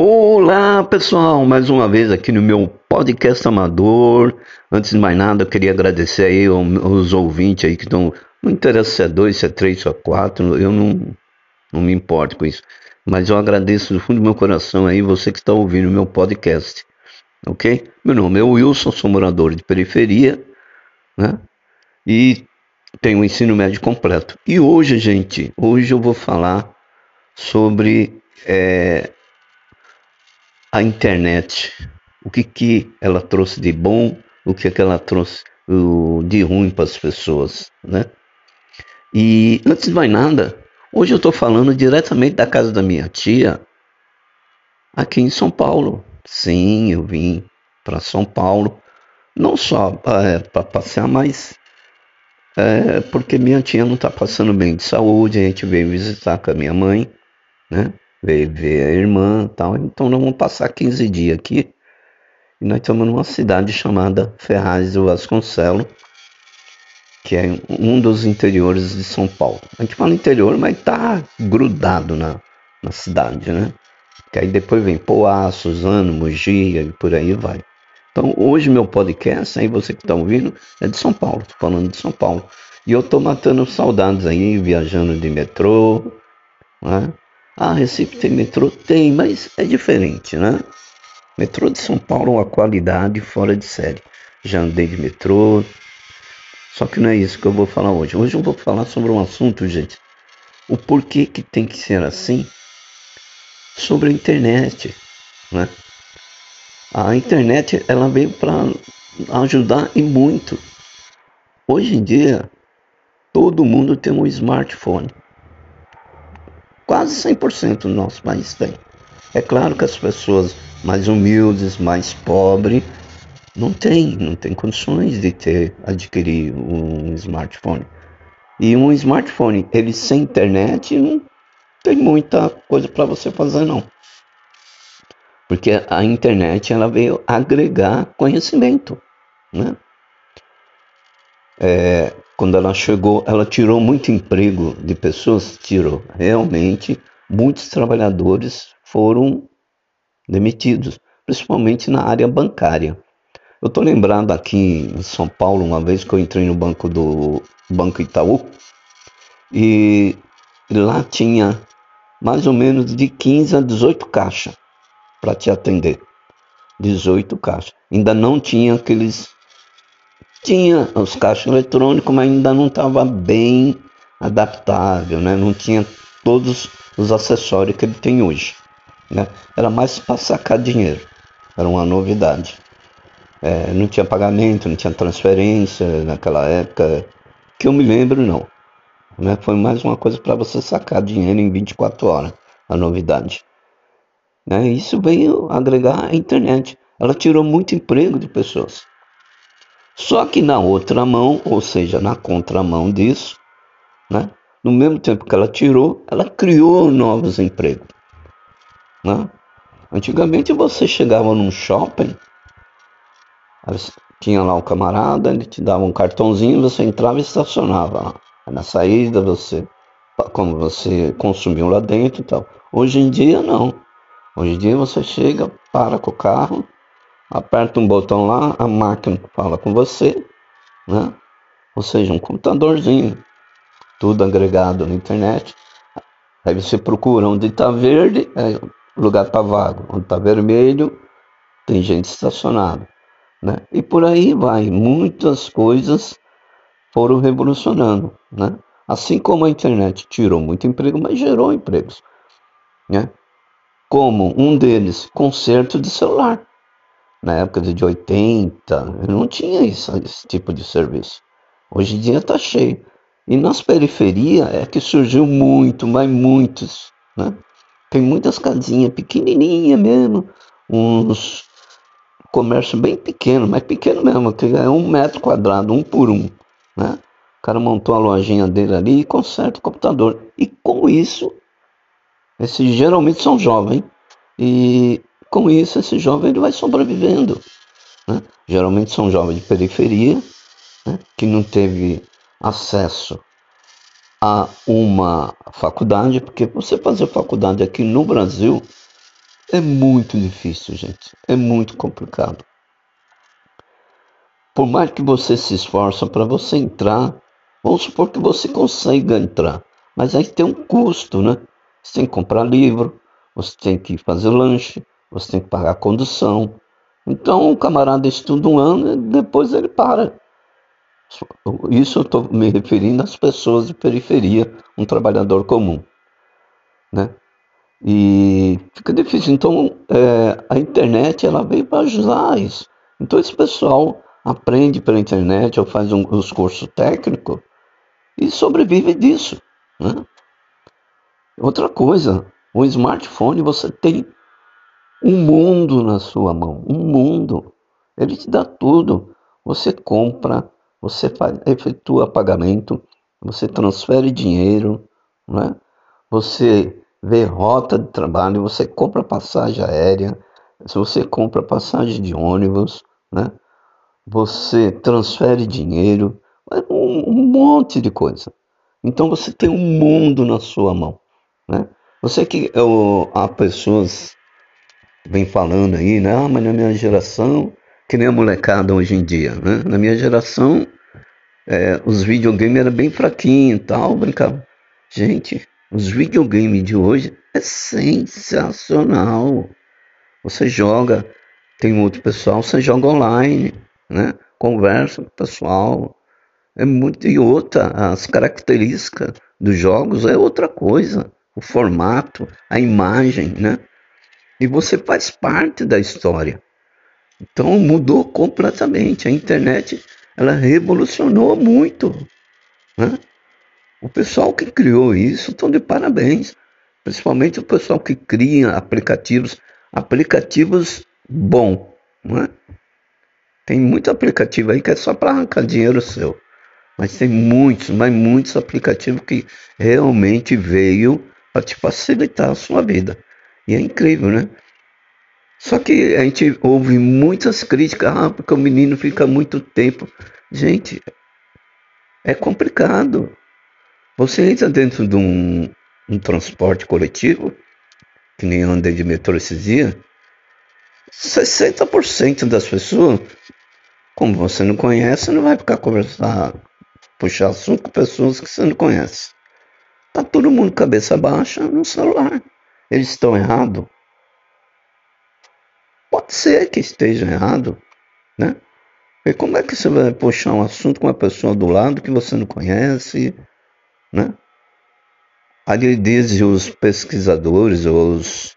Olá pessoal, mais uma vez aqui no meu podcast amador. Antes de mais nada, eu queria agradecer aí aos ouvintes aí que estão. Não interessa se é dois, se é três, se é quatro, eu não, não me importo com isso. Mas eu agradeço do fundo do meu coração aí você que está ouvindo o meu podcast. Ok? Meu nome é Wilson, sou morador de periferia, né? E tenho o ensino médio completo. E hoje, gente, hoje eu vou falar sobre. É, a internet, o que, que ela trouxe de bom, o que, que ela trouxe de ruim para as pessoas, né? E antes de mais nada, hoje eu estou falando diretamente da casa da minha tia, aqui em São Paulo. Sim, eu vim para São Paulo, não só é, para passear, mas é, porque minha tia não está passando bem de saúde, a gente veio visitar com a minha mãe, né? Veio ver a irmã tal. Então nós vamos passar 15 dias aqui. E nós estamos numa cidade chamada Ferraz do Vasconcelo, que é um dos interiores de São Paulo. A gente fala interior, mas tá grudado na, na cidade, né? Que aí depois vem Poá, Suzano, Mogi e por aí vai. Então hoje meu podcast, aí você que está ouvindo, é de São Paulo, tô falando de São Paulo. E eu tô matando saudades aí, viajando de metrô, né? Ah, Recife tem metrô? Tem, mas é diferente, né? Metrô de São Paulo é uma qualidade fora de série. Já andei de metrô. Só que não é isso que eu vou falar hoje. Hoje eu vou falar sobre um assunto, gente. O porquê que tem que ser assim sobre a internet, né? A internet ela veio para ajudar e muito. Hoje em dia todo mundo tem um smartphone. Quase 100% do nosso país tem. É claro que as pessoas mais humildes, mais pobres, não têm, não tem condições de ter adquirir um smartphone. E um smartphone, ele sem internet, não tem muita coisa para você fazer não. Porque a internet ela veio agregar conhecimento, né? É, quando ela chegou, ela tirou muito emprego de pessoas, tirou. Realmente, muitos trabalhadores foram demitidos, principalmente na área bancária. Eu estou lembrado aqui em São Paulo, uma vez que eu entrei no banco do Banco Itaú, e lá tinha mais ou menos de 15 a 18 caixas para te atender. 18 caixas. Ainda não tinha aqueles tinha os caixas eletrônicos, mas ainda não estava bem adaptável, né? não tinha todos os acessórios que ele tem hoje. Né? Era mais para sacar dinheiro, era uma novidade. É, não tinha pagamento, não tinha transferência naquela época, que eu me lembro não. Né? Foi mais uma coisa para você sacar dinheiro em 24 horas, a novidade. Né? Isso veio agregar a internet. Ela tirou muito emprego de pessoas. Só que na outra mão, ou seja, na contramão disso, né? no mesmo tempo que ela tirou, ela criou novos empregos. Né? Antigamente você chegava num shopping, tinha lá um camarada, ele te dava um cartãozinho, você entrava e estacionava lá. Na saída você, como você consumiu lá dentro e tal. Hoje em dia não. Hoje em dia você chega, para com o carro, aperta um botão lá, a máquina fala com você, né? Ou seja, um computadorzinho, tudo agregado na internet. Aí você procura onde está verde, é, lugar está vago. Onde está vermelho, tem gente estacionada. Né? E por aí vai. Muitas coisas foram revolucionando. Né? Assim como a internet tirou muito emprego, mas gerou empregos. Né? Como um deles, conserto de celular na época de 80, não tinha isso, esse tipo de serviço. Hoje em dia está cheio. E nas periferias é que surgiu muito, mas muitos. Né? Tem muitas casinhas pequenininhas mesmo, uns comércio bem pequeno, mas pequeno mesmo, que é um metro quadrado, um por um. Né? O cara montou a lojinha dele ali e conserta o computador. E com isso, esses geralmente são jovens. E com isso, esse jovem ele vai sobrevivendo. Né? Geralmente são jovens de periferia, né? que não teve acesso a uma faculdade, porque você fazer faculdade aqui no Brasil É muito difícil, gente. É muito complicado. Por mais que você se esforce para você entrar, vamos supor que você consiga entrar, mas aí tem um custo, né? Você tem que comprar livro, você tem que fazer lanche, você tem que pagar a condução. Então o camarada estuda um ano e depois ele para. Isso eu estou me referindo às pessoas de periferia, um trabalhador comum. Né? E fica difícil. Então é, a internet ela veio para ajudar isso. Então esse pessoal aprende pela internet ou faz um, os cursos técnicos e sobrevive disso. Né? Outra coisa, o smartphone você tem um mundo na sua mão, um mundo. Ele te dá tudo. Você compra, você faz, efetua pagamento, você transfere dinheiro, né? você vê rota de trabalho, você compra passagem aérea, você compra passagem de ônibus, né? você transfere dinheiro, um, um monte de coisa. Então você tem um mundo na sua mão. Né? Você que eu, há pessoas vem falando aí, né? Ah, mas na minha geração, que nem a molecada hoje em dia, né? Na minha geração, é, os videogames eram bem fraquinhos e tal, brincava. Gente, os videogames de hoje é sensacional. Você joga, tem outro pessoal, você joga online, né? Conversa com o pessoal. É muito e outra, as características dos jogos é outra coisa. O formato, a imagem, né? E você faz parte da história. Então mudou completamente. A internet ela revolucionou muito. Né? O pessoal que criou isso estão de parabéns. Principalmente o pessoal que cria aplicativos, aplicativos bom. Né? Tem muito aplicativo aí que é só para arrancar dinheiro seu. Mas tem muitos, mas muitos aplicativos que realmente veio para te facilitar a sua vida. E é incrível, né? Só que a gente ouve muitas críticas, ah, porque o menino fica muito tempo. Gente, é complicado. Você entra dentro de um, um transporte coletivo, que nem eu andei de metrô esses dias, 60% das pessoas, como você não conhece, não vai ficar conversar, puxar assunto com pessoas que você não conhece. Tá todo mundo cabeça baixa no celular. Eles estão errados? Pode ser que esteja errado, né? E como é que você vai puxar um assunto com uma pessoa do lado que você não conhece, né? Ali dizem os pesquisadores, os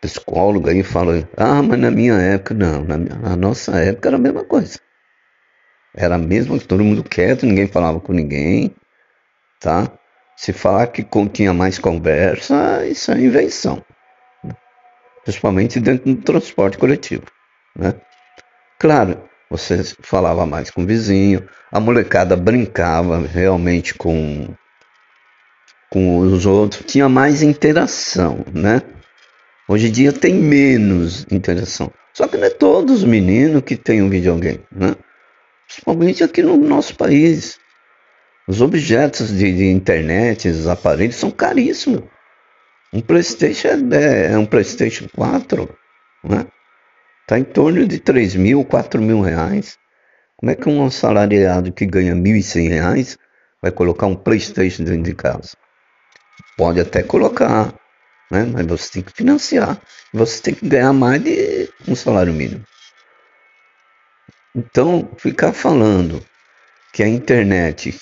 psicólogos aí falam, ah, mas na minha época, não, na, minha, na nossa época era a mesma coisa. Era mesmo que todo mundo quieto, ninguém falava com ninguém, tá? Se falar que tinha mais conversa, isso é invenção. Principalmente dentro do transporte coletivo, né? Claro, você falava mais com o vizinho, a molecada brincava realmente com, com os outros, tinha mais interação, né? Hoje em dia tem menos interação. Só que não é todos os meninos que têm um videogame, né? Principalmente aqui no nosso país. Os objetos de, de internet, os aparelhos são caríssimos. Um PlayStation é, é um PlayStation 4, né? Tá em torno de 3 mil, 4 mil reais. Como é que um assalariado que ganha 1.100 reais vai colocar um PlayStation dentro de casa? Pode até colocar, né? mas você tem que financiar. Você tem que ganhar mais de um salário mínimo. Então, ficar falando que a internet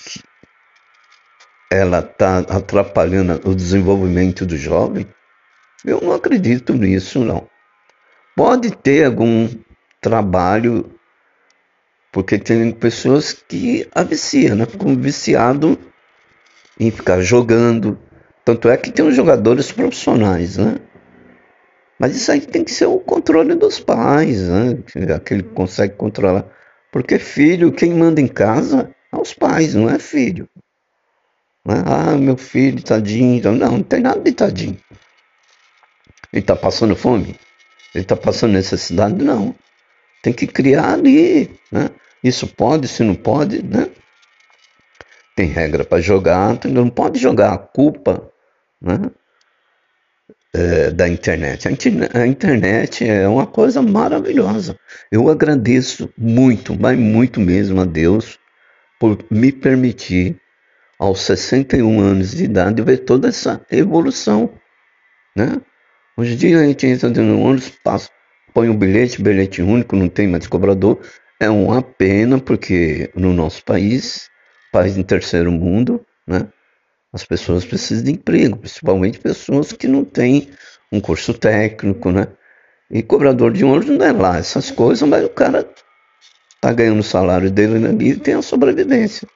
ela está atrapalhando o desenvolvimento do jovem, eu não acredito nisso, não. Pode ter algum trabalho, porque tem pessoas que a viciam, né? Ficam viciado em ficar jogando. Tanto é que tem os jogadores profissionais, né? Mas isso aí tem que ser o controle dos pais, né? Aquele que consegue controlar. Porque filho, quem manda em casa é os pais, não é filho. Né? Ah, meu filho, tadinho. Então, não, não tem nada de tadinho. Ele está passando fome? Ele está passando necessidade? Não. Tem que criar ali. Né? Isso pode, se não pode, né? Tem regra para jogar, não pode jogar a culpa né? É, da internet. A, internet. é uma coisa maravilhosa. Eu agradeço muito, mas muito mesmo a Deus por me permitir, aos 61 anos de idade, ver toda essa evolução. Né? Hoje em dia a gente entra no ônibus, passa, põe um bilhete, bilhete único, não tem mais cobrador. É uma pena, porque no nosso país, país em terceiro mundo, né? As pessoas precisam de emprego, principalmente pessoas que não têm um curso técnico, né? E cobrador de ônibus não é lá essas coisas, mas o cara tá ganhando o salário dele ali e tem a sobrevivência.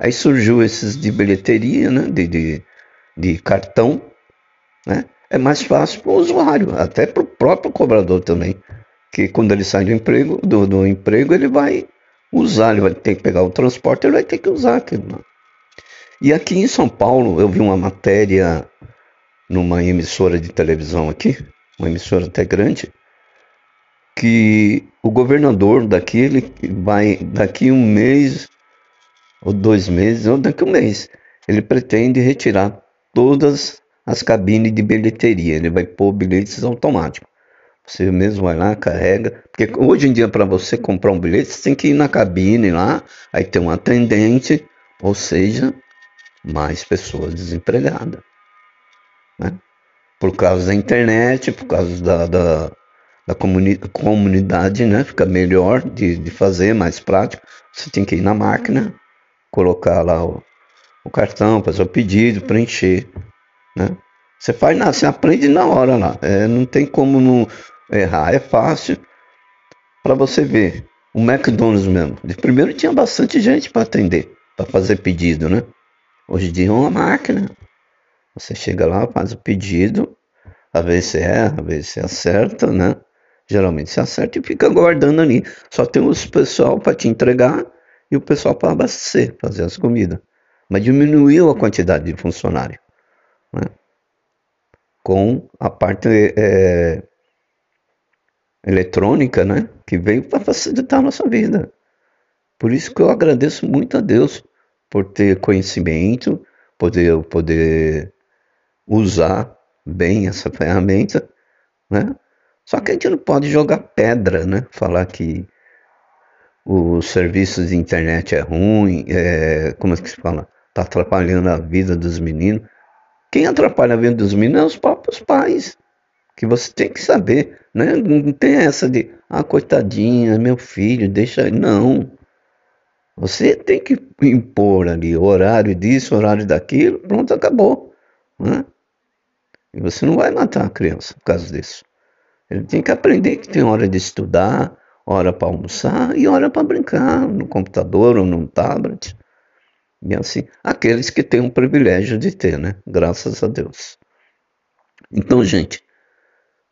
Aí surgiu esses de bilheteria, né? De, de, de cartão, né? É mais fácil para o usuário, até para o próprio cobrador também. Que quando ele sai do emprego, do, do emprego, ele vai usar, ele vai ter que pegar o transporte, ele vai ter que usar aquilo. Né? E aqui em São Paulo, eu vi uma matéria numa emissora de televisão aqui, uma emissora até grande, que o governador daqui, ele vai, daqui um mês, ou dois meses, ou daqui um mês, ele pretende retirar todas as cabines de bilheteria, ele vai pôr bilhetes automáticos. Você mesmo vai lá, carrega. Porque hoje em dia, para você comprar um bilhete, você tem que ir na cabine lá, aí tem um atendente, ou seja, mais pessoas desempregadas. Né? Por causa da internet, por causa da, da, da comuni comunidade, né? fica melhor de, de fazer, mais prático. Você tem que ir na máquina, colocar lá o, o cartão, fazer o pedido, preencher. Né? Você faz nada, você aprende na hora lá. É, não tem como não errar, é fácil para você ver. O McDonald's mesmo. De primeiro tinha bastante gente para atender, para fazer pedido, né? Hoje em dia é uma máquina. Você chega lá, faz o pedido, às vezes você erra, às vezes você acerta, né? Geralmente você acerta e fica aguardando ali. Só tem os pessoal para te entregar e o pessoal para abastecer, fazer as comidas. Mas diminuiu a quantidade de funcionário. Né? Com a parte é, eletrônica, né? Que veio para facilitar a nossa vida. Por isso que eu agradeço muito a Deus por ter conhecimento, poder, poder usar bem essa ferramenta, né? Só que a gente não pode jogar pedra, né? Falar que os serviços de internet é ruim, é, como é que se fala? Tá atrapalhando a vida dos meninos. Quem atrapalha a vida dos meninos é os próprios pais. Que você tem que saber, né? Não tem essa de, ah, coitadinha, meu filho, deixa. Não. Você tem que impor ali horário disso, horário daquilo, pronto, acabou. Né? E você não vai matar a criança por causa disso. Ele tem que aprender que tem hora de estudar, hora para almoçar e hora para brincar no computador ou no tablet. E assim, aqueles que têm o privilégio de ter, né? Graças a Deus. Então, gente,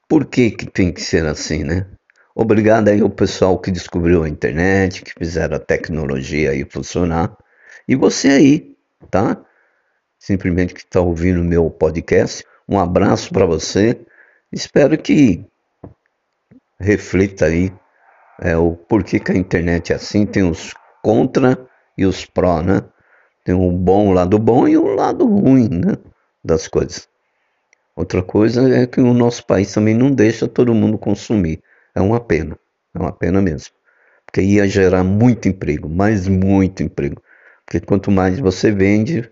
por que, que tem que ser assim, né? Obrigado aí ao pessoal que descobriu a internet, que fizeram a tecnologia aí funcionar. E você aí, tá? Simplesmente que está ouvindo o meu podcast. Um abraço para você. Espero que reflita aí é, o porquê que a internet é assim. Tem os contra e os pró, né? Tem o bom, o lado bom e o lado ruim, né? Das coisas. Outra coisa é que o nosso país também não deixa todo mundo consumir. É uma pena, é uma pena mesmo. Porque ia gerar muito emprego, mas muito emprego. Porque quanto mais você vende,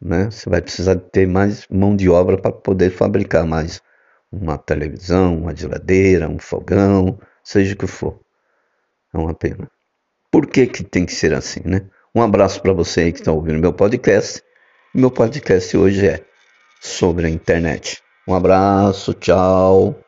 né, você vai precisar ter mais mão de obra para poder fabricar mais uma televisão, uma geladeira, um fogão, seja o que for. É uma pena. Por que, que tem que ser assim, né? Um abraço para você aí que está ouvindo meu podcast. Meu podcast hoje é sobre a internet. Um abraço, tchau.